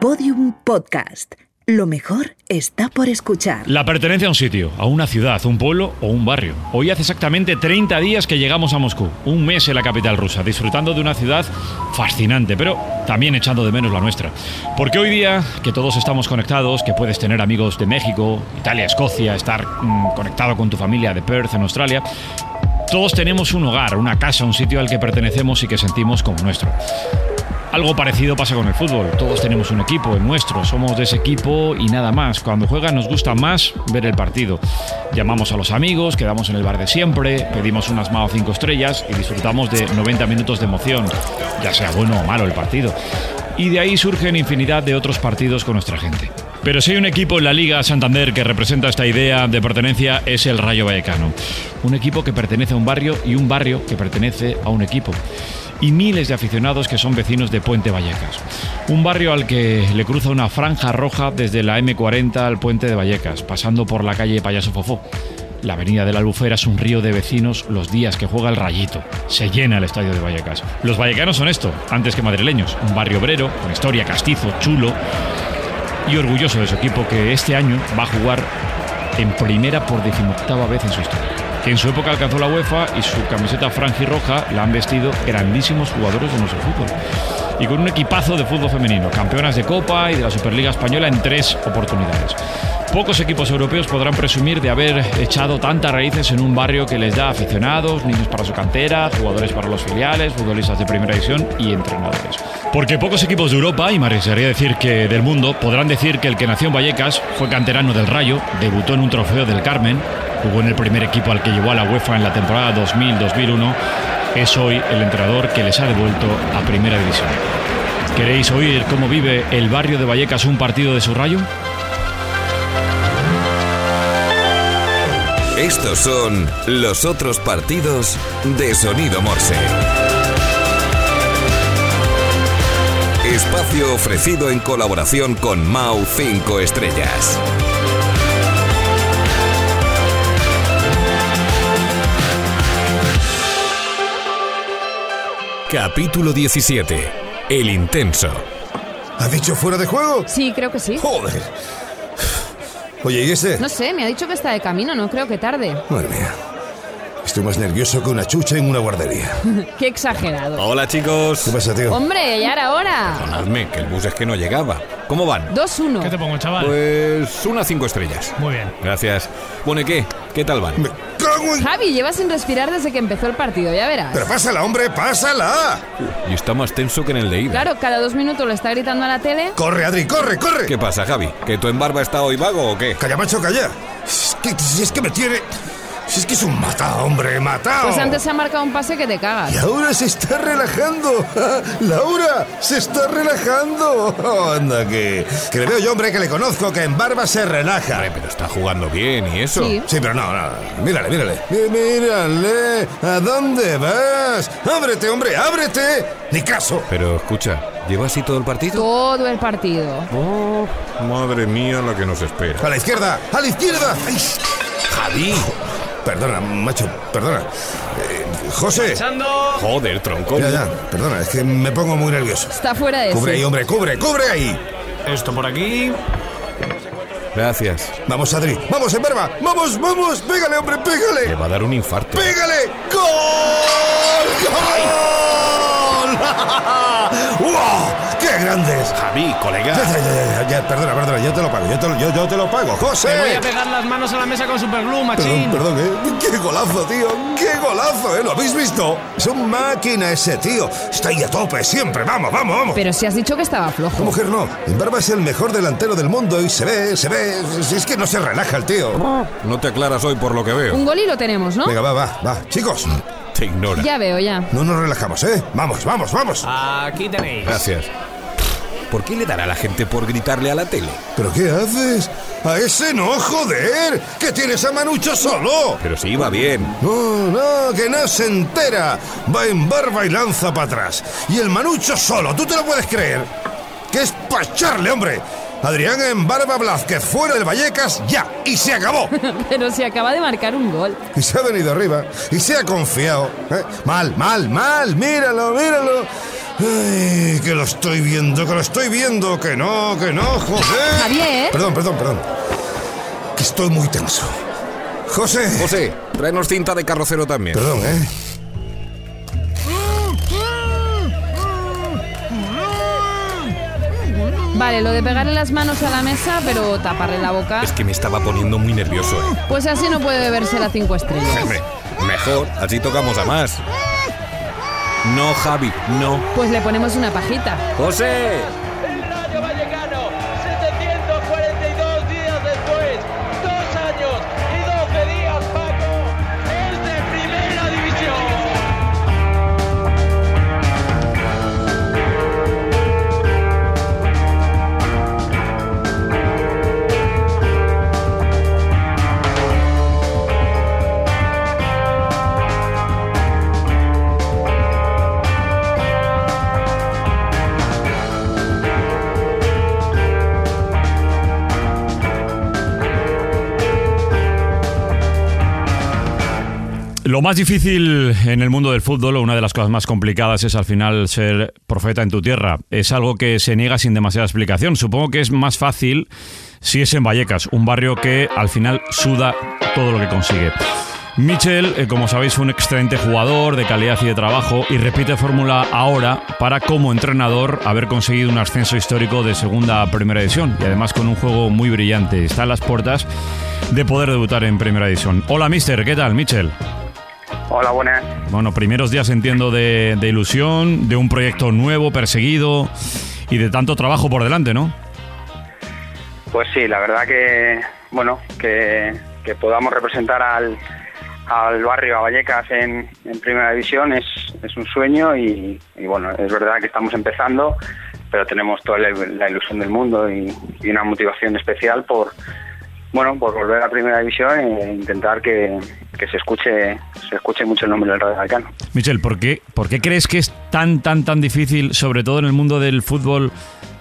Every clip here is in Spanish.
Podium Podcast. Lo mejor está por escuchar. La pertenencia a un sitio, a una ciudad, un pueblo o un barrio. Hoy hace exactamente 30 días que llegamos a Moscú, un mes en la capital rusa, disfrutando de una ciudad fascinante, pero también echando de menos la nuestra. Porque hoy día, que todos estamos conectados, que puedes tener amigos de México, Italia, Escocia, estar mm, conectado con tu familia de Perth en Australia, todos tenemos un hogar, una casa, un sitio al que pertenecemos y que sentimos como nuestro. Algo parecido pasa con el fútbol. Todos tenemos un equipo, el nuestro. Somos de ese equipo y nada más. Cuando juegan nos gusta más ver el partido. Llamamos a los amigos, quedamos en el bar de siempre, pedimos unas Mao 5 estrellas y disfrutamos de 90 minutos de emoción, ya sea bueno o malo el partido. Y de ahí surgen infinidad de otros partidos con nuestra gente. Pero si hay un equipo en la Liga Santander que representa esta idea de pertenencia es el Rayo Vallecano. Un equipo que pertenece a un barrio y un barrio que pertenece a un equipo y miles de aficionados que son vecinos de Puente Vallecas. Un barrio al que le cruza una franja roja desde la M40 al Puente de Vallecas, pasando por la calle Payaso Fofó. La avenida de la Albufera es un río de vecinos los días que juega el Rayito. Se llena el estadio de Vallecas. Los vallecanos son esto, antes que madrileños. Un barrio obrero, con historia castizo, chulo y orgulloso de su equipo que este año va a jugar en primera por decimoctava vez en su historia que en su época alcanzó la UEFA y su camiseta roja la han vestido grandísimos jugadores de nuestro fútbol. Y con un equipazo de fútbol femenino, campeonas de Copa y de la Superliga Española en tres oportunidades. Pocos equipos europeos podrán presumir de haber echado tantas raíces en un barrio que les da aficionados, niños para su cantera, jugadores para los filiales, futbolistas de primera división y entrenadores. Porque pocos equipos de Europa, y me arriesgaría decir que del mundo, podrán decir que el que nació en Vallecas fue canterano del Rayo, debutó en un trofeo del Carmen, jugó en el primer equipo al que llevó a la UEFA en la temporada 2000-2001, es hoy el entrenador que les ha devuelto a Primera División. ¿Queréis oír cómo vive el barrio de Vallecas un partido de su rayo? Estos son los otros partidos de Sonido Morse. Espacio ofrecido en colaboración con Mau 5 Estrellas. Capítulo 17. El intenso. ¿Ha dicho fuera de juego? Sí, creo que sí. Joder. Oye, ¿y ese? No sé, me ha dicho que está de camino, no creo que tarde. Madre mía. Estoy más nervioso que una chucha en una guardería. Qué exagerado. Hola, chicos. ¿Qué pasa, tío? Hombre, ya era hora. Perdonadme, que el bus es que no llegaba. ¿Cómo van? 2-1. ¿Qué te pongo, chaval? Pues unas cinco estrellas. Muy bien. Gracias. Bueno, ¿y qué? ¿Qué tal van? Me cago en... Javi, lleva sin respirar desde que empezó el partido, ya verás. Pero pásala, hombre, pásala. Y está más tenso que en el de ida. Claro, cada dos minutos le está gritando a la tele. Corre, Adri, corre, corre. ¿Qué pasa, Javi? ¿Que tu embarba está hoy vago o qué? Calla, macho, calla. Es que, si es que me tiene... Si es que es un matado, hombre, matado. Pues antes se ha marcado un pase que te cagas. Y ahora se está relajando. Laura, se está relajando. anda, que, que le veo yo, hombre, que le conozco, que en barba se relaja. Hombre, pero está jugando bien y eso. Sí. Sí, pero no, no. Mírale, mírale. Mí- Mírale. ¿A dónde vas? Ábrete, hombre, ábrete. Ni caso. Pero escucha, ¿lleva así todo el partido? Todo el partido. Oh, madre mía, la que nos espera. A la izquierda, a la izquierda. Ay, Javi. Perdona, macho, perdona. Eh, José. Joder, tronco. Ya, ya, perdona, es que me pongo muy nervioso. Está fuera de Cubre ahí, hombre, cubre, cubre ahí. Esto por aquí. Gracias. Vamos, Adri, vamos, en barba. Vamos, vamos, pégale, hombre, Le pégale. va a dar un infarto. ¡Pégale! ¡Gol! ¡Gol! ¡Wow! ¡Qué grandes! Javi, colega. ya, ya, ya, ya, perdona, perdona, yo te lo pago, yo te lo, yo, yo te lo pago, José. Me voy a pegar las manos a la mesa con superglue, machín. Perdón, perdón, ¿eh? ¡Qué golazo, tío! ¡Qué golazo, eh! ¿Lo habéis visto? Es un máquina ese tío. Está ahí a tope siempre. ¡Vamos, vamos, vamos! Pero si has dicho que estaba flojo. mujer no. En barba es el mejor delantero del mundo y se ve, se ve. Si es que no se relaja el tío. No te aclaras hoy por lo que veo. Un gol y lo tenemos, ¿no? Venga, va, va, va. Chicos, Te ignora. Ya veo, ya. no nos relajamos, ¿eh? Vamos, vamos, vamos. Aquí tenéis. Gracias. ¿Por qué le dará a la gente por gritarle a la tele? ¿Pero qué haces? ¡A ese no, joder! ¡Que tienes a Manucho solo! Pero si iba bien. No, no, que no se entera. Va en barba y lanza para atrás. Y el Manucho solo, ¿tú te lo puedes creer? Que es pa' echarle, hombre. Adrián en barba Blázquez fuera del Vallecas, ya, y se acabó. Pero si acaba de marcar un gol. Y se ha venido arriba, y se ha confiado. ¿eh? Mal, mal, mal, míralo, míralo. Ay, que lo estoy viendo, que lo estoy viendo, que no, que no, José. Javier. Perdón, perdón, perdón. Que estoy muy tenso. José. José, tráenos cinta de carrocero también. Perdón, ¿eh? Vale, lo de pegarle las manos a la mesa, pero taparle la boca. Es que me estaba poniendo muy nervioso, ¿eh? Pues así no puede beberse la cinco estrellas. Mejor, así tocamos a más. No, Javi, no. Pues le ponemos una pajita. ¡José! Lo más difícil en el mundo del fútbol, o una de las cosas más complicadas, es al final ser profeta en tu tierra. Es algo que se niega sin demasiada explicación. Supongo que es más fácil si es en Vallecas, un barrio que al final suda todo lo que consigue. Michel, eh, como sabéis, fue un excelente jugador de calidad y de trabajo y repite fórmula ahora para, como entrenador, haber conseguido un ascenso histórico de segunda a primera división y además con un juego muy brillante. Está a las puertas de poder debutar en primera división. Hola, mister, ¿qué tal, Michel? Hola, buenas. Bueno, primeros días entiendo de, de ilusión, de un proyecto nuevo, perseguido y de tanto trabajo por delante, ¿no? Pues sí, la verdad que, bueno, que, que podamos representar al, al barrio, a Vallecas en, en Primera División es, es un sueño y, y, bueno, es verdad que estamos empezando, pero tenemos toda la, la ilusión del mundo y, y una motivación especial por, bueno, por volver a Primera División e intentar que, que se escuche se escuche mucho el nombre del Radio Vallecano. Michel, ¿por qué, ¿por qué crees que es tan, tan, tan difícil, sobre todo en el mundo del fútbol,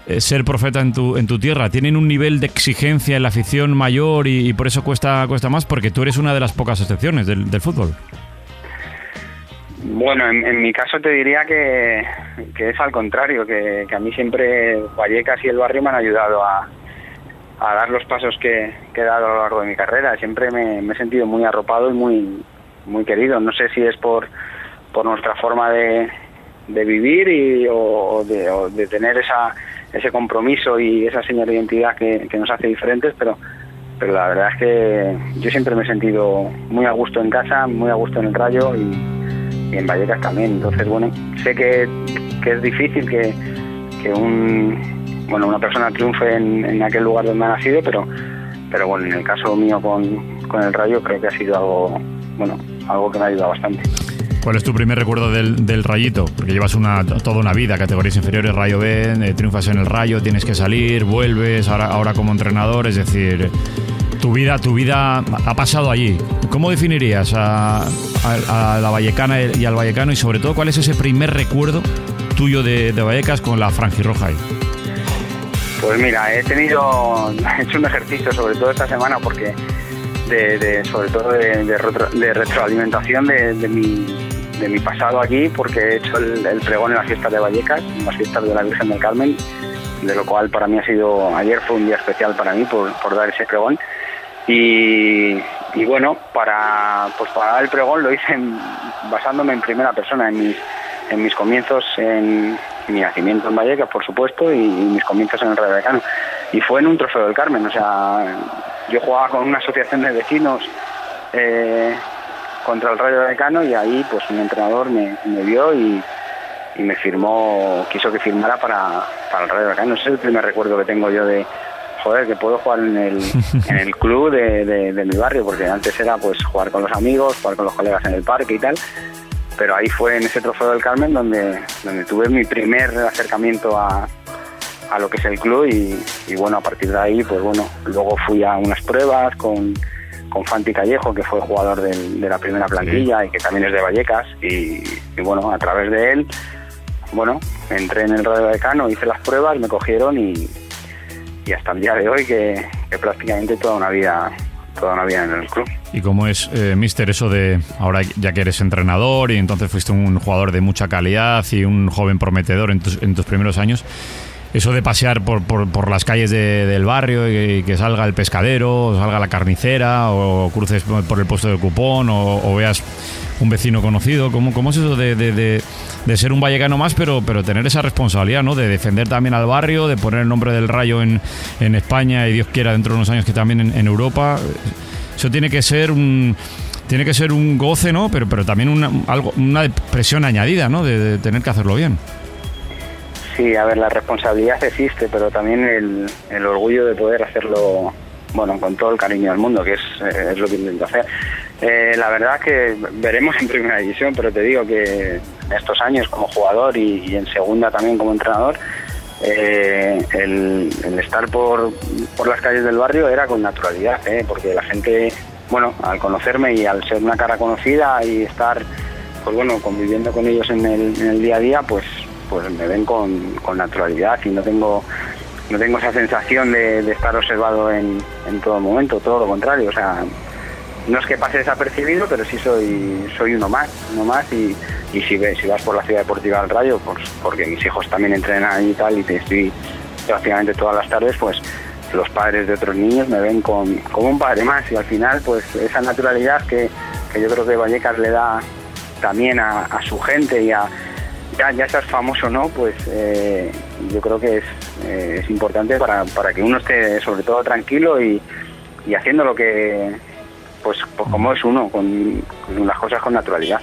eh, ser profeta en tu, en tu tierra? ¿Tienen un nivel de exigencia en la afición mayor y, y por eso cuesta, cuesta más? Porque tú eres una de las pocas excepciones del, del fútbol. Bueno, en, en, mi caso te diría que, que es al contrario, que, que, a mí siempre Vallecas y el barrio me han ayudado a, a dar los pasos que, he dado a lo largo de mi carrera. Siempre me, he sentido muy arropado y muy, muy querido. No sé si es por, por nuestra forma de, de vivir y, o, de, o de tener esa, ese compromiso y esa señal de identidad que, nos hace diferentes, pero pero la verdad es que yo siempre me he sentido muy a gusto en casa, muy a gusto en el Rayo y, y en Vallecas también. Entonces, bueno, sé que, que es difícil que, que un, bueno, una persona triunfe en, en, aquel lugar donde ha nacido, pero, pero bueno, en el caso mío con, con el Rayo creo que ha sido algo, bueno, algo que me ha ayudado bastante. ¿Cuál es tu primer recuerdo del, del, Rayito? Porque llevas una, toda una vida, categorías inferiores, Rayo B, eh, triunfas en el Rayo, tienes que salir, vuelves, ahora, ahora como entrenador, es decir, tu vida, tu vida ha pasado allí. ¿Cómo definirías a, a, a la Vallecana y al Vallecano y sobre todo cuál es ese primer recuerdo tuyo de, de Vallecas con la franjirroja ahí? Pues mira, he tenido, he hecho un ejercicio sobre todo esta semana porque de, de sobre todo de, de, retro, de retroalimentación de, mi, de mi pasado aquí porque he hecho el, pregón en las fiestas de Vallecas, en las fiestas de la Virgen del Carmen, de lo cual para mí ha sido, ayer fue un día especial para mí por, por dar ese pregón. Y, y, bueno, para, pues para dar el pregón lo hice basándome en primera persona, en mis, en mis comienzos, en mi nacimiento en Vallecas, por supuesto, y, y mis comienzos en el Radio Vallecano. Y fue en un trofeo del Carmen, o sea, yo jugaba con una asociación de vecinos eh, contra el Rayo Vallecano y ahí pues un entrenador me, me vio y, y, me firmó, quiso que firmara para, para el Rayo Vallecano. Ese es el primer recuerdo que tengo yo de, joder, que puedo jugar en el, en el club de, de, de, mi barrio, porque antes era pues jugar con los amigos, jugar con los colegas en el parque y tal. Pero ahí fue en ese trofeo del Carmen donde, donde tuve mi primer acercamiento a, a lo que es el club y, y, bueno, a partir de ahí, pues bueno, luego fui a unas pruebas con, con Fanti Callejo, que fue jugador de, de la primera plantilla sí. y que también es de Vallecas y, y, bueno, a través de él, bueno, entré en el Radio Decano, hice las pruebas, me cogieron y, y hasta el día de hoy que, que prácticamente toda una vida, toda una vida en el club. Y cómo es, eh, Mister, eso de ahora ya que eres entrenador y entonces fuiste un jugador de mucha calidad y un joven prometedor en tus, en tus primeros años. Eso de pasear por, por- las calles de- del barrio y que salga el pescadero, o salga la carnicera, o cruces por el puesto de cupón, o, veas un vecino conocido. ¿Cómo, es eso de, ser un vallecano más, pero, pero tener esa responsabilidad, ¿no? De defender también al barrio, de poner el nombre del rayo en, en España y Dios quiera dentro de unos años que también en Europa. Eso tiene que ser un tiene que ser un goce, ¿no? Pero, pero también una, algo, una presión añadida, ¿no? De, tener que hacerlo bien. Sí, a ver, la responsabilidad existe, pero también el, el orgullo de poder hacerlo, bueno, con todo el cariño del mundo, que es, eh, es lo que intento hacer. Eh, la verdad que veremos en primera división, pero te digo que en estos años como jugador y en segunda también como entrenador, eh, el, estar por, por las calles del barrio era con naturalidad, ¿eh? porque la gente, bueno, al conocerme y al ser una cara conocida y estar, pues bueno, conviviendo con ellos en el, en el día a día, pues, pues me ven con, con naturalidad y no tengo no tengo esa sensación de, de estar observado en, en todo momento, todo lo contrario, o sea, no es que pase desapercibido, pero sí soy soy uno más, uno más y, y si ves, si vas por la ciudad deportiva del Rayo, pues porque mis hijos también entrenan y tal y te estoy prácticamente todas las tardes, pues los padres de otros niños me ven con, como un padre más y al final pues esa naturalidad que, que yo creo que Vallecas le da también a, a su gente y a ya, ya seas famoso o no, pues eh, yo creo que es, eh, es importante para, para que uno esté sobre todo tranquilo y, y haciendo lo que, pues, pues como es uno, con, con las cosas con naturalidad.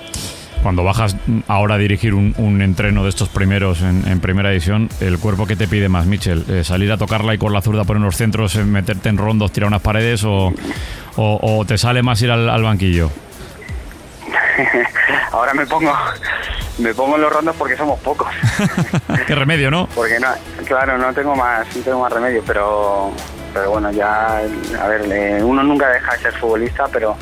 Cuando bajas ahora a dirigir un, un entreno de estos primeros en, en primera división, ¿el cuerpo que te pide más, Michel? Eh, ¿Salir a tocarla y con la zurda poner unos centros, eh, meterte en rondos, tirar unas paredes o, o- o te sale más ir al, al banquillo? Ahora me pongo me pongo en los rondos porque somos pocos. Qué remedio, ¿no? Porque no, claro, no tengo más, no tengo más remedio, pero, pero bueno, ya, a ver, eh, uno nunca deja de ser futbolista, pero,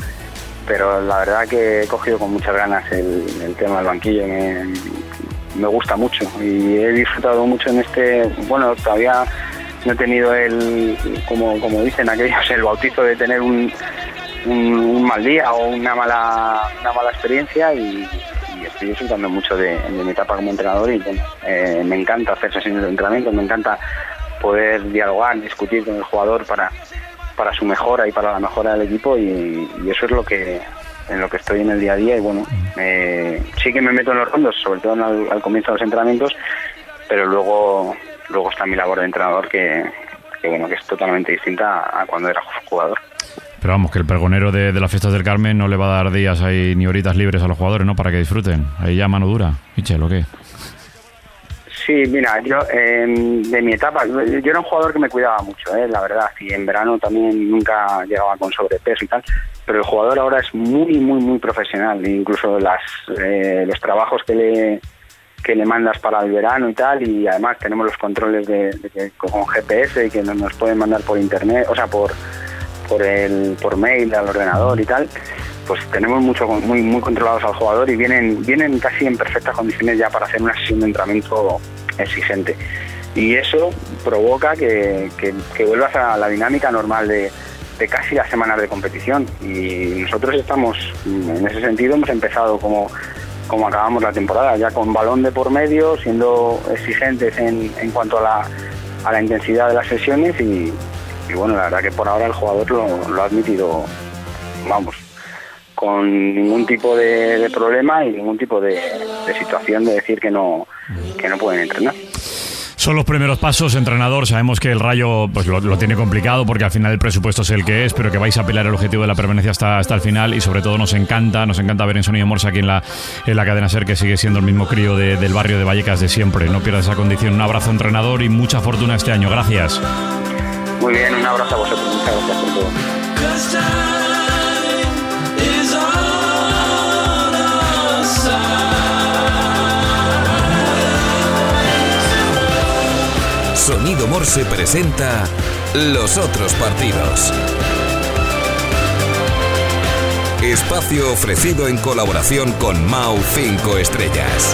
pero la verdad que he cogido con muchas ganas el, tema del banquillo, me, gusta mucho y he disfrutado mucho en este, bueno, todavía no he tenido el, como, como dicen aquellos, el bautizo de tener un, un, mal día o una mala, una mala experiencia y, estoy disfrutando mucho de, mi etapa como entrenador y eh, me encanta hacer sesiones de entrenamiento, me encanta poder dialogar, discutir con el jugador para, para su mejora y para la mejora del equipo y, eso es lo que en lo que estoy en el día a día y bueno, eh, sí que me meto en los rondos, sobre todo al, comienzo de los entrenamientos, pero luego luego está mi labor de entrenador que, bueno que es totalmente distinta a cuando era jugador. Pero vamos, que el pregonero de, de las fiestas del Carmen no le va a dar días ahí ni horitas libres a los jugadores, ¿no? Para que disfruten. Ahí ya mano dura. Michel, ¿o qué? Sí, mira, yo eh, de mi etapa, yo era un jugador que me cuidaba mucho, eh, la verdad, y en verano también nunca llegaba con sobrepeso y tal, pero el jugador ahora es muy, muy, muy profesional, incluso las, eh, los trabajos que le, que le mandas para el verano y tal, y además tenemos los controles de, de con GPS que nos, nos pueden mandar por internet, o sea, por, por, el, por mail al ordenador y tal, pues tenemos mucho muy muy controlados al jugador y vienen vienen casi en perfectas condiciones ya para hacer una sesión de entrenamiento exigente. Y eso provoca que, que- vuelvas a la dinámica normal de, de casi las semanas de competición. Y nosotros estamos en ese sentido hemos empezado como como acabamos la temporada ya con balón de por medio siendo exigentes en, en cuanto a la, a la intensidad de las sesiones y, y bueno la verdad que por ahora el jugador lo, lo ha admitido vamos con ningún tipo de, de problema y ningún tipo de, de situación de decir que no que no pueden entrenar. Son los primeros pasos, entrenador. Sabemos que el Rayo pues lo, lo tiene complicado porque al final el presupuesto es el que es, pero que vais a pelear el objetivo de la permanencia hasta, hasta el final y sobre todo nos encanta, nos encanta ver en Sonido Morsa aquí en la, en la cadena SER que sigue siendo el mismo crío de- del barrio de Vallecas de siempre. No pierdas esa condición. Un abrazo, entrenador, y mucha fortuna este año. Gracias. Muy bien, un abrazo a vosotros, muchas gracias por todo. Sonido Morse presenta los otros partidos. Espacio ofrecido en colaboración con Mau 5 Estrellas.